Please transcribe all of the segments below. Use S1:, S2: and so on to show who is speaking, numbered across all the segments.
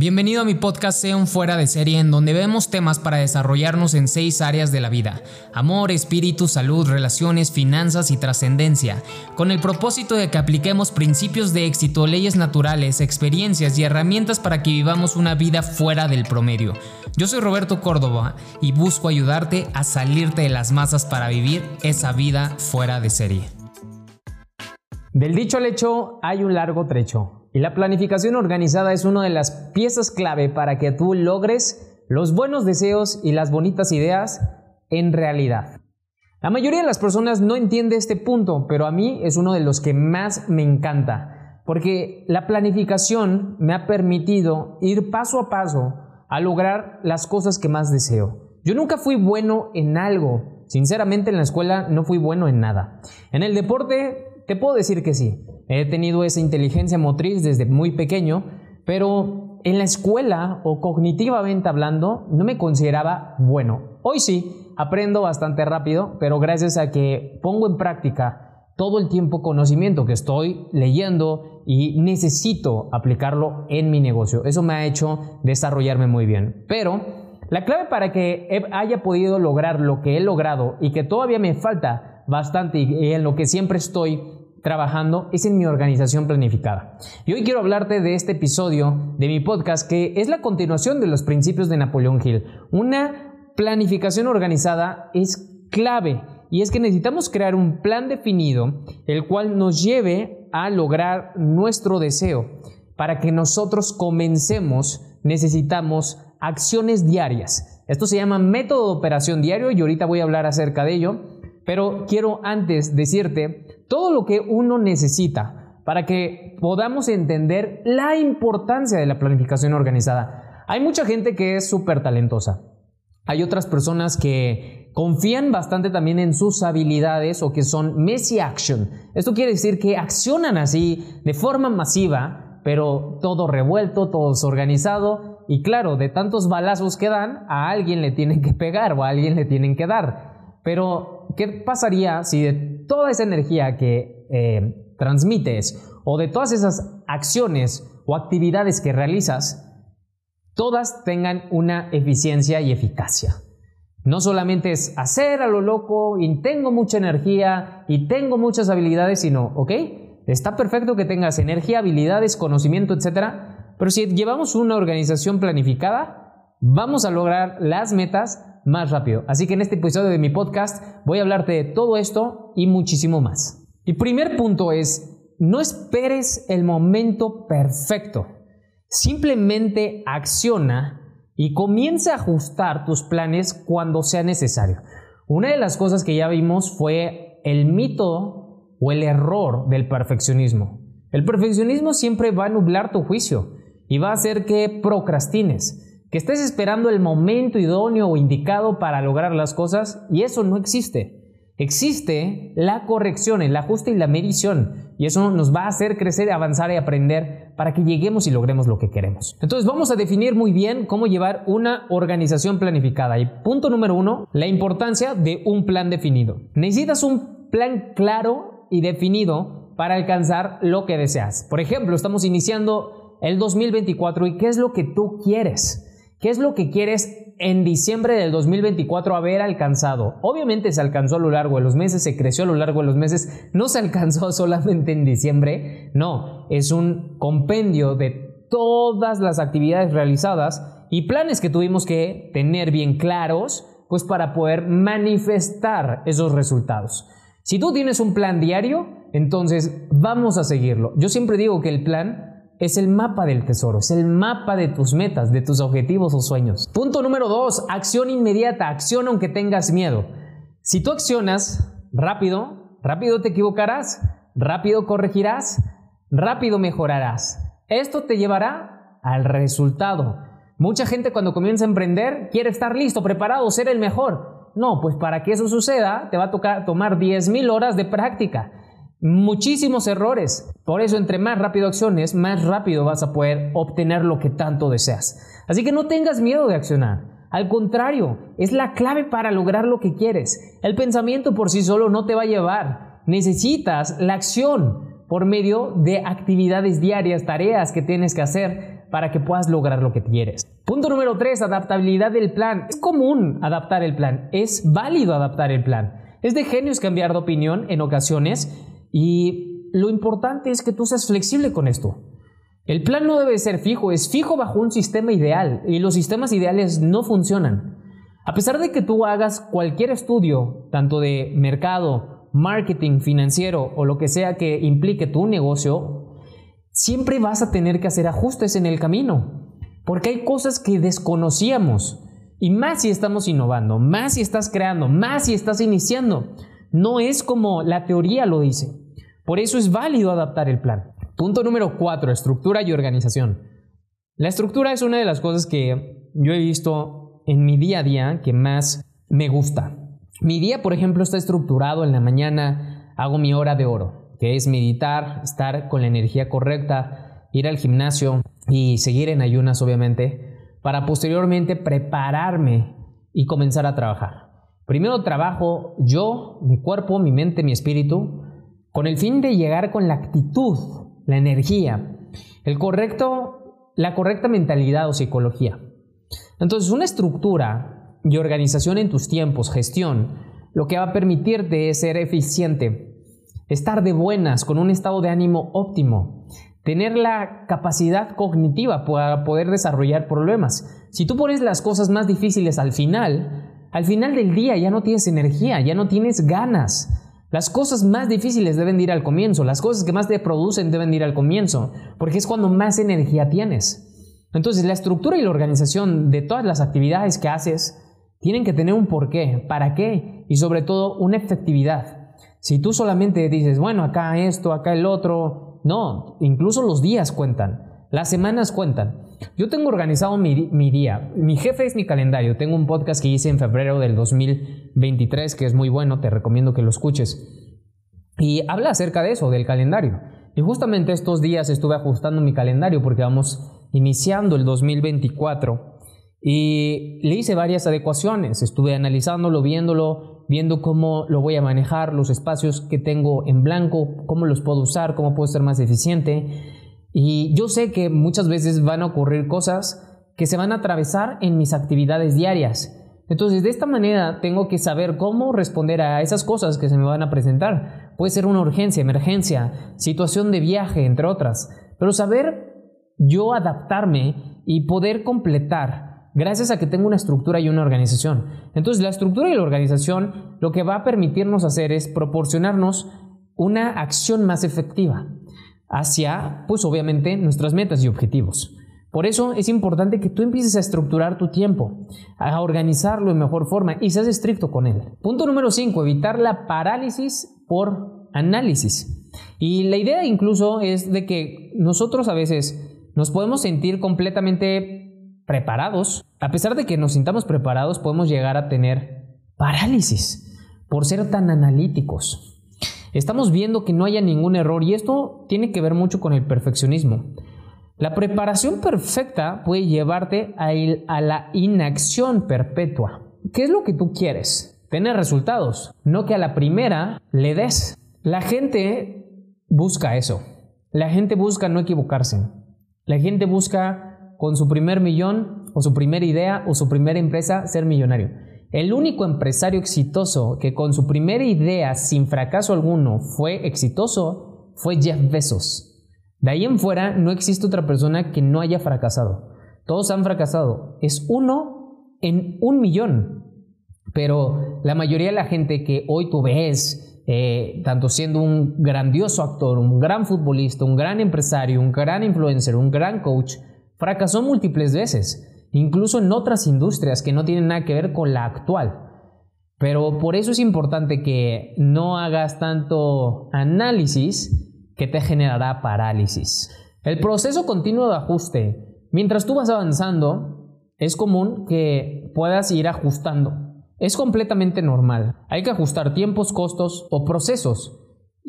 S1: Bienvenido a mi podcast Sea fuera de serie en donde vemos temas para desarrollarnos en seis áreas de la vida. Amor, espíritu, salud, relaciones, finanzas y trascendencia. Con el propósito de que apliquemos principios de éxito, leyes naturales, experiencias y herramientas para que vivamos una vida fuera del promedio. Yo soy Roberto Córdoba y busco ayudarte a salirte de las masas para vivir esa vida fuera de serie. Del dicho al hecho hay un largo trecho. Y la planificación organizada es una de las piezas clave para que tú logres los buenos deseos y las bonitas ideas en realidad. La mayoría de las personas no entiende este punto, pero a mí es uno de los que más me encanta, porque la planificación me ha permitido ir paso a paso a lograr las cosas que más deseo. Yo nunca fui bueno en algo, sinceramente en la escuela no fui bueno en nada. En el deporte te puedo decir que sí, He tenido esa inteligencia motriz desde muy pequeño, pero en la escuela o cognitivamente hablando no me consideraba bueno. Hoy sí, aprendo bastante rápido, pero gracias a que pongo en práctica todo el tiempo conocimiento que estoy leyendo y necesito aplicarlo en mi negocio. Eso me ha hecho desarrollarme muy bien. Pero la clave para que haya podido lograr lo que he logrado y que todavía me falta bastante y en lo que siempre estoy trabajando es en mi organización planificada. Y hoy quiero hablarte de este episodio de mi podcast que es la continuación de los principios de Napoleón Hill. Una planificación organizada es clave y es que necesitamos crear un plan definido el cual nos lleve a lograr nuestro deseo. Para que nosotros comencemos necesitamos acciones diarias. Esto se llama método de operación diario y ahorita voy a hablar acerca de ello. Pero quiero antes decirte todo lo que uno necesita para que podamos entender la importancia de la planificación organizada. Hay mucha gente que es súper talentosa. Hay otras personas que confían bastante también en sus habilidades o que son messy action. Esto quiere decir que accionan así de forma masiva, pero todo revuelto, todo desorganizado y claro, de tantos balazos que dan, a alguien le tienen que pegar o a alguien le tienen que dar. Pero, ¿qué pasaría si de toda esa energía que eh, transmites o de todas esas acciones o actividades que realizas, todas tengan una eficiencia y eficacia. No solamente es hacer a lo loco y tengo mucha energía y tengo muchas habilidades, sino, ok, está perfecto que tengas energía, habilidades, conocimiento, etcétera, pero si llevamos una organización planificada, vamos a lograr las metas más rápido. Así que en este episodio de mi podcast voy a hablarte de todo esto y muchísimo más. Y primer punto es, no esperes el momento perfecto. Simplemente acciona y comienza a ajustar tus planes cuando sea necesario. Una de las cosas que ya vimos fue el mito o el error del perfeccionismo. El perfeccionismo siempre va a nublar tu juicio y va a hacer que procrastines que estés esperando el momento idóneo o indicado para lograr las cosas y eso no existe. Existe la corrección, el ajuste y la medición y eso nos va a hacer crecer, avanzar y aprender para que lleguemos y logremos lo que queremos. Entonces vamos a definir muy bien cómo llevar una organización planificada y punto número uno, la importancia de un plan definido. Necesitas un plan claro y definido para alcanzar lo que deseas. Por ejemplo, estamos iniciando el 2024 y ¿qué es lo que tú quieres? ¿Qué es lo que quieres en diciembre del 2024 haber alcanzado? Obviamente se alcanzó a lo largo de los meses, se creció a lo largo de los meses, no se alcanzó solamente en diciembre, no, es un compendio de todas las actividades realizadas y planes que tuvimos que tener bien claros, pues para poder manifestar esos resultados. Si tú tienes un plan diario, entonces vamos a seguirlo. Yo siempre digo que el plan es el mapa del tesoro, es el mapa de tus metas, de tus objetivos o sueños. Punto número dos, acción inmediata, acción aunque tengas miedo. Si tú accionas rápido, rápido te equivocarás, rápido corregirás, rápido mejorarás. Esto te llevará al resultado. Mucha gente cuando comienza a emprender quiere estar listo, preparado, ser el mejor. No, pues para que eso suceda te va a tocar tomar 10.000 horas de práctica muchísimos errores. Por eso, entre más rápido acciones, más rápido vas a poder obtener lo que tanto deseas. Así que no tengas miedo de accionar. Al contrario, es la clave para lograr lo que quieres. El pensamiento por sí solo no te va a llevar. Necesitas la acción por medio de actividades diarias, tareas que tienes que hacer para que puedas lograr lo que quieres. Punto número 3, adaptabilidad del plan. Es común adaptar el plan, es válido adaptar el plan. Es de genios cambiar de opinión en ocasiones y lo importante es que tú seas flexible con esto. El plan no debe ser fijo, es fijo bajo un sistema ideal y los sistemas ideales no funcionan. A pesar de que tú hagas cualquier estudio, tanto de mercado, marketing, financiero o lo que sea que implique tu negocio, siempre vas a tener que hacer ajustes en el camino, porque hay cosas que desconocíamos. Y más si estamos innovando, más si estás creando, más si estás iniciando. No es como la teoría lo dice. Por eso es válido adaptar el plan. Punto número 4, estructura y organización. La estructura es una de las cosas que yo he visto en mi día a día que más me gusta. Mi día, por ejemplo, está estructurado. En la mañana hago mi hora de oro, que es meditar, estar con la energía correcta, ir al gimnasio y seguir en ayunas, obviamente, para posteriormente prepararme y comenzar a trabajar. Primero trabajo yo, mi cuerpo, mi mente, mi espíritu, con el fin de llegar con la actitud la energía, el correcto, la correcta mentalidad o psicología. Entonces, una estructura y organización en tus tiempos, gestión, lo que va a permitirte es ser eficiente, estar de buenas, con un estado de ánimo óptimo, tener la capacidad cognitiva para poder desarrollar problemas. Si tú pones las cosas más difíciles al final, al final del día ya no tienes energía, ya no tienes ganas. Las cosas más difíciles deben ir al comienzo, las cosas que más te producen deben ir al comienzo, porque es cuando más energía tienes. Entonces, la estructura y la organización de todas las actividades que haces tienen que tener un porqué, para qué y sobre todo una efectividad. Si tú solamente dices, bueno, acá esto, acá el otro, no, incluso los días cuentan, las semanas cuentan. Yo tengo organizado mi, día. Mi jefe es mi calendario. Tengo un podcast que hice en febrero del 2023 que es muy bueno. Te recomiendo que lo escuches. Y habla acerca de eso, del calendario. Y justamente estos días estuve ajustando mi calendario porque vamos iniciando el 2024 y le hice varias adecuaciones. Estuve analizándolo, viéndolo, viendo cómo lo voy a manejar, los espacios que tengo en blanco, cómo los puedo usar, cómo puedo ser más eficiente. Y yo sé que muchas veces van a ocurrir cosas que se van a atravesar en mis actividades diarias. Entonces, de esta manera tengo que saber cómo responder a esas cosas que se me van a presentar. Puede ser una urgencia, emergencia, situación de viaje, entre otras. Pero saber yo adaptarme y poder completar gracias a que tengo una estructura y una organización. Entonces, la estructura y la organización lo que va a permitirnos hacer es proporcionarnos una acción más efectiva hacia, pues obviamente, nuestras metas y objetivos. Por eso es importante que tú empieces a estructurar tu tiempo, a organizarlo de mejor forma y seas estricto con él. Punto número 5, evitar la parálisis por análisis. Y la idea incluso es de que nosotros a veces nos podemos sentir completamente preparados. A pesar de que nos sintamos preparados, podemos llegar a tener parálisis por ser tan analíticos. Estamos viendo que no haya ningún error y esto tiene que ver mucho con el perfeccionismo. La preparación perfecta puede llevarte a, la inacción perpetua. ¿Qué es lo que tú quieres? Tener resultados, no que a la primera le des. La gente busca eso. La gente busca no equivocarse. La gente busca con su primer millón o su primera idea o su primera empresa ser millonario. El único empresario exitoso que con su primera idea sin fracaso alguno fue exitoso fue Jeff Bezos. De ahí en fuera no existe otra persona que no haya fracasado. Todos han fracasado. Es uno en un millón. Pero la mayoría de la gente que hoy tú ves, eh, tanto siendo un grandioso actor, un gran futbolista, un gran empresario, un gran influencer, un gran coach, fracasó múltiples veces incluso en otras industrias que no tienen nada que ver con la actual. Pero por eso es importante que no hagas tanto análisis que te generará parálisis. El proceso continuo de ajuste. Mientras tú vas avanzando, es común que puedas ir ajustando. Es completamente normal. Hay que ajustar tiempos, costos o procesos.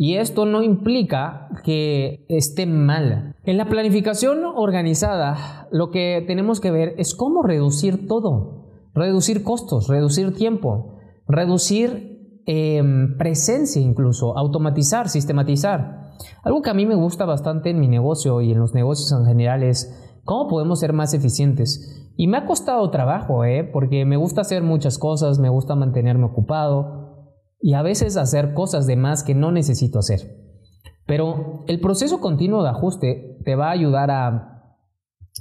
S1: Y esto no implica que esté mal. En la planificación organizada, lo que tenemos que ver es cómo reducir todo. Reducir costos, reducir tiempo, reducir em, presencia incluso, automatizar, sistematizar. Algo que a mí me gusta bastante en mi negocio y en los negocios en general es ¿Cómo podemos ser más eficientes? Y me ha costado trabajo, ¿eh? Porque me gusta hacer muchas cosas, me gusta mantenerme ocupado y a veces hacer cosas de más que no necesito hacer. Pero el proceso continuo de ajuste te va a ayudar a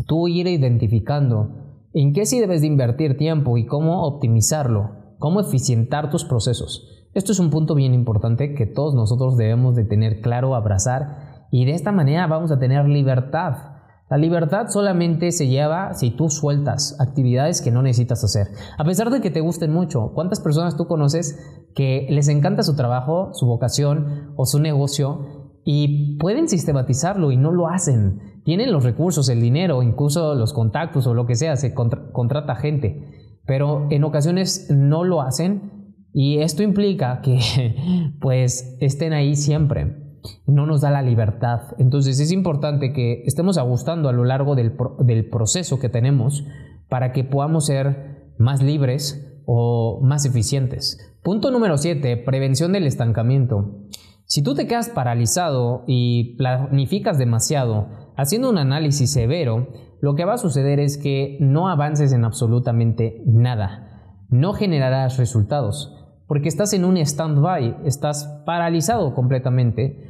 S1: tú ir identificando en qué sí debes de invertir tiempo y cómo optimizarlo, cómo eficientar tus procesos. Esto es un punto bien importante que todos nosotros debemos de tener claro, abrazar y de esta manera vamos a tener libertad la libertad solamente se lleva si tú sueltas actividades que no necesitas hacer. A pesar de que te gusten mucho, ¿cuántas personas tú conoces que les encanta su trabajo, su vocación o su negocio y pueden sistematizarlo y no lo hacen? Tienen los recursos, el dinero, incluso los contactos o lo que sea, se contrata gente, pero en ocasiones no lo hacen y esto implica que pues estén ahí siempre no nos da la libertad. Entonces es importante que estemos ajustando a lo largo del, proceso que tenemos para que podamos ser más libres o más eficientes. Punto número 7, prevención del estancamiento. Si tú te quedas paralizado y planificas demasiado, haciendo un análisis severo, lo que va a suceder es que no avances en absolutamente nada. No generarás resultados porque estás en un stand-by, estás paralizado completamente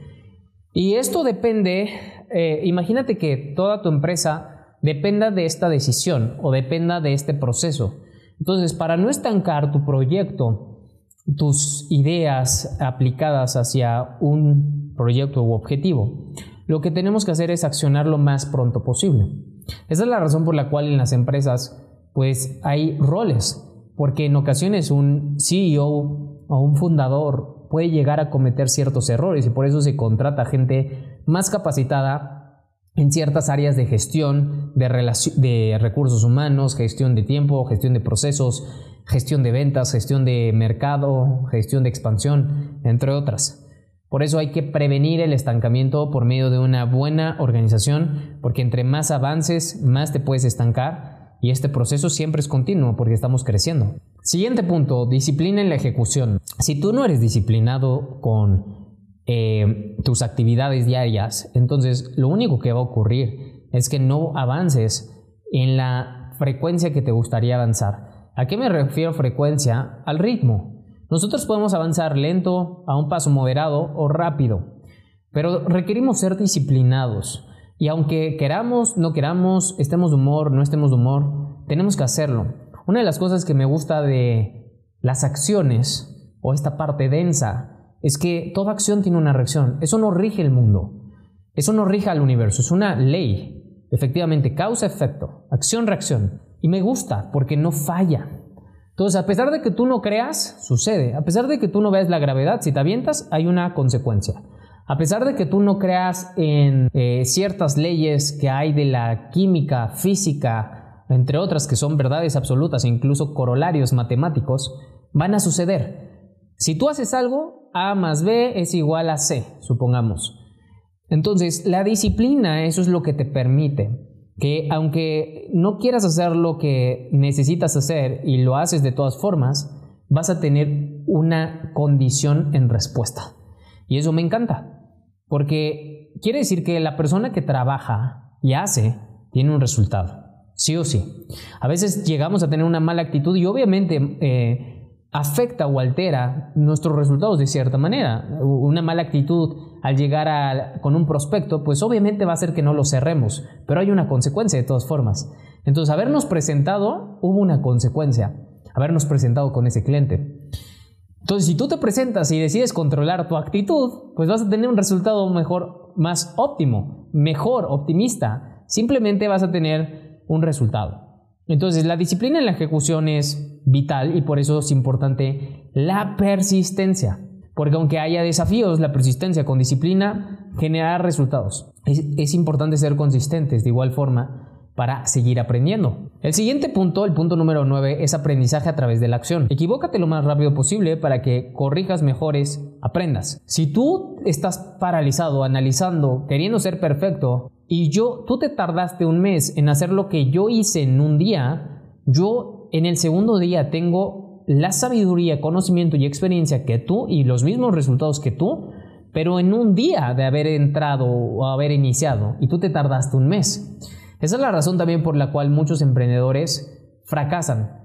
S1: y esto depende, eh, imagínate que toda tu empresa dependa de esta decisión o dependa de este proceso. Entonces, para no estancar tu proyecto, tus ideas aplicadas hacia un proyecto u objetivo, lo que tenemos que hacer es accionar lo más pronto posible. Esa es la razón por la cual en las empresas pues hay roles, porque en ocasiones un CEO o un fundador puede llegar a cometer ciertos errores y por eso se contrata gente más capacitada en ciertas áreas de gestión de, de recursos humanos, gestión de tiempo, gestión de procesos, gestión de ventas, gestión de mercado, gestión de expansión, entre otras. Por eso hay que prevenir el estancamiento por medio de una buena organización, porque entre más avances, más te puedes estancar y este proceso siempre es continuo porque estamos creciendo. Siguiente punto, disciplina en la ejecución. Si tú no eres disciplinado con eh, tus actividades diarias, entonces lo único que va a ocurrir es que no avances en la frecuencia que te gustaría avanzar. ¿A qué me refiero frecuencia? Al ritmo. Nosotros podemos avanzar lento, a un paso moderado o rápido, pero requerimos ser disciplinados. Y aunque queramos, no queramos, estemos de humor, no estemos de humor, tenemos que hacerlo. Una de las cosas que me gusta de las acciones o esta parte densa es que toda acción tiene una reacción. Eso no rige el mundo. Eso no rige al universo. Es una ley. Efectivamente, causa-efecto, acción-reacción. Y me gusta porque no falla. Entonces, a pesar de que tú no creas, sucede. A pesar de que tú no veas la gravedad, si te avientas, hay una consecuencia. A pesar de que tú no creas en eh, ciertas leyes que hay de la química, física, entre otras que son verdades absolutas e incluso corolarios matemáticos, van a suceder. Si tú haces algo, A más B es igual a C, supongamos. Entonces, la disciplina, eso es lo que te permite que aunque no quieras hacer lo que necesitas hacer y lo haces de todas formas, vas a tener una condición en respuesta. Y eso me encanta, porque quiere decir que la persona que trabaja y hace tiene un resultado sí o sí. A veces llegamos a tener una mala actitud y obviamente eh, afecta o altera nuestros resultados de cierta manera. Una mala actitud al llegar con un prospecto, pues obviamente va a hacer que no lo cerremos, pero hay una consecuencia de todas formas. Entonces, habernos presentado, hubo una consecuencia, habernos presentado con ese cliente. Entonces, si tú te presentas y decides controlar tu actitud, pues vas a tener un resultado mejor, más óptimo, mejor, optimista. Simplemente vas a tener un resultado. Entonces, la disciplina en la ejecución es vital y por eso es importante la persistencia. Porque aunque haya desafíos, la persistencia con disciplina genera resultados. Es, importante ser consistentes de igual forma para seguir aprendiendo. El siguiente punto, el punto número 9, es aprendizaje a través de la acción. Equivócate lo más rápido posible para que corrijas mejores, aprendas. Si tú estás paralizado, analizando, queriendo ser perfecto, y yo, tú te tardaste un mes en hacer lo que yo hice en un día, yo en el segundo día tengo la sabiduría, conocimiento y experiencia que tú y los mismos resultados que tú, pero en un día de haber entrado o haber iniciado y tú te tardaste un mes. Esa es la razón también por la cual muchos emprendedores fracasan.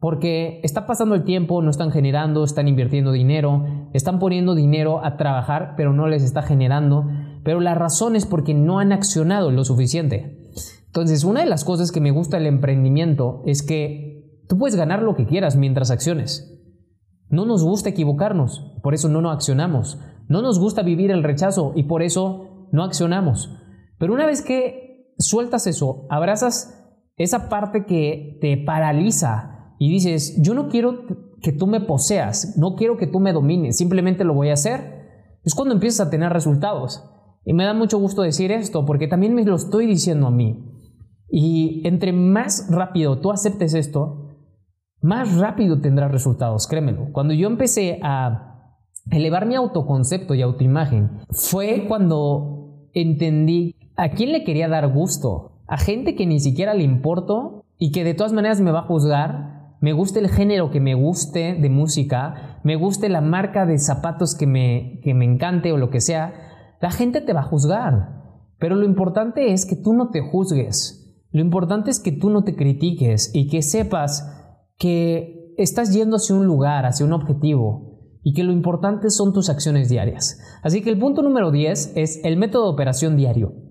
S1: Porque está pasando el tiempo, no están generando, están invirtiendo dinero, están poniendo dinero a trabajar, pero no les está generando. Pero la razón es porque no han accionado lo suficiente. Entonces, una de las cosas que me gusta del emprendimiento es que tú puedes ganar lo que quieras mientras acciones. No nos gusta equivocarnos, por eso no nos accionamos. No nos gusta vivir el rechazo y por eso no accionamos. Pero una vez que sueltas eso, abrazas esa parte que te paraliza y dices, yo no quiero que tú me poseas, no quiero que tú me domines, simplemente lo voy a hacer, es cuando empiezas a tener resultados. Y me da mucho gusto decir esto porque también me lo estoy diciendo a mí. Y entre más rápido tú aceptes esto, más rápido tendrás resultados, créemelo. Cuando yo empecé a elevar mi autoconcepto y autoimagen, fue cuando entendí a quién le quería dar gusto. A gente que ni siquiera le importo y que de todas maneras me va a juzgar. Me guste el género que me guste de música, me guste la marca de zapatos que me, que me encante o lo que sea. La gente te va a juzgar. Pero lo importante es que tú no te juzgues. Lo importante es que tú no te critiques y que sepas que estás yendo hacia un lugar, hacia un objetivo y que lo importante son tus acciones diarias. Así que el punto número 10 es el método de operación diario.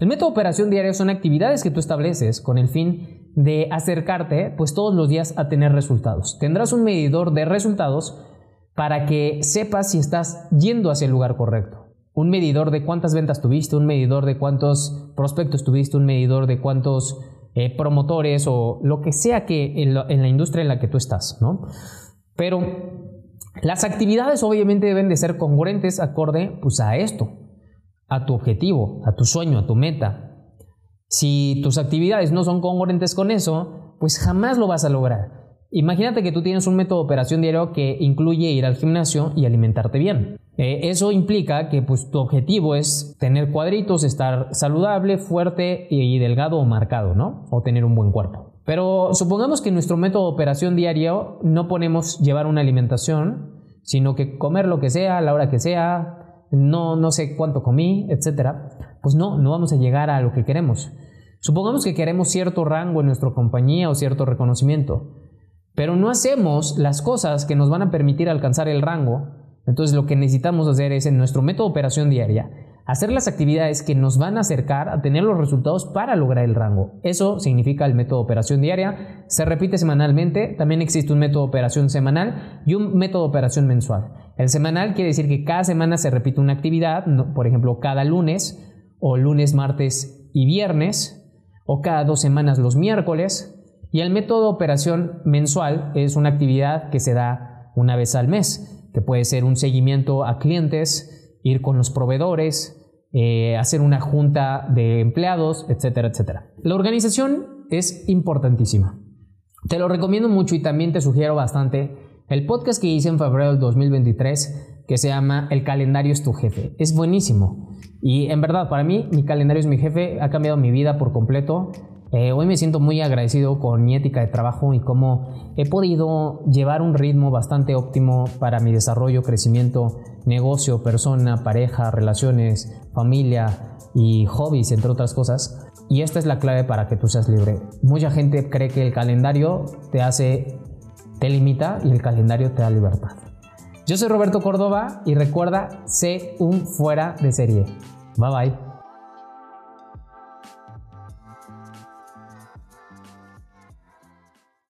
S1: El método de operación diario son actividades que tú estableces con el fin de acercarte pues todos los días a tener resultados. Tendrás un medidor de resultados para que sepas si estás yendo hacia el lugar correcto. Un medidor de cuántas ventas tuviste, un medidor de cuántos prospectos tuviste, un medidor de cuántos eh, promotores o lo que sea que en la, industria en la que tú estás, ¿no? Pero las actividades obviamente deben de ser congruentes acorde pues, a esto, a tu objetivo, a tu sueño, a tu meta. Si tus actividades no son congruentes con eso, pues jamás lo vas a lograr. Imagínate que tú tienes un método de operación diario que incluye ir al gimnasio y alimentarte bien. Eh, eso implica que pues, tu objetivo es tener cuadritos, estar saludable, fuerte y, delgado o marcado, ¿no? O tener un buen cuerpo. Pero supongamos que nuestro método de operación diario no ponemos llevar una alimentación, sino que comer lo que sea, a la hora que sea, no, no sé cuánto comí, etcétera. Pues no, no vamos a llegar a lo que queremos. Supongamos que queremos cierto rango en nuestra compañía o cierto reconocimiento pero no hacemos las cosas que nos van a permitir alcanzar el rango, entonces lo que necesitamos hacer es en nuestro método de operación diaria, hacer las actividades que nos van a acercar a tener los resultados para lograr el rango. Eso significa el método de operación diaria, se repite semanalmente, también existe un método de operación semanal y un método de operación mensual. El semanal quiere decir que cada semana se repite una actividad, por ejemplo, cada lunes o lunes, martes y viernes, o cada dos semanas los miércoles, y el método de operación mensual es una actividad que se da una vez al mes, que puede ser un seguimiento a clientes, ir con los proveedores, eh, hacer una junta de empleados, etcétera, etcétera. La organización es importantísima. Te lo recomiendo mucho y también te sugiero bastante el podcast que hice en febrero del 2023 que se llama El calendario es tu jefe. Es buenísimo. Y en verdad, para mí, mi calendario es mi jefe, ha cambiado mi vida por completo. Eh, hoy me siento muy agradecido con mi ética de trabajo y cómo he podido llevar un ritmo bastante óptimo para mi desarrollo, crecimiento, negocio, persona, pareja, relaciones, familia y hobbies, entre otras cosas. Y esta es la clave para que tú seas libre. Mucha gente cree que el calendario te hace, te limita y el calendario te da libertad. Yo soy Roberto Córdoba y recuerda, sé un fuera de serie. Bye bye.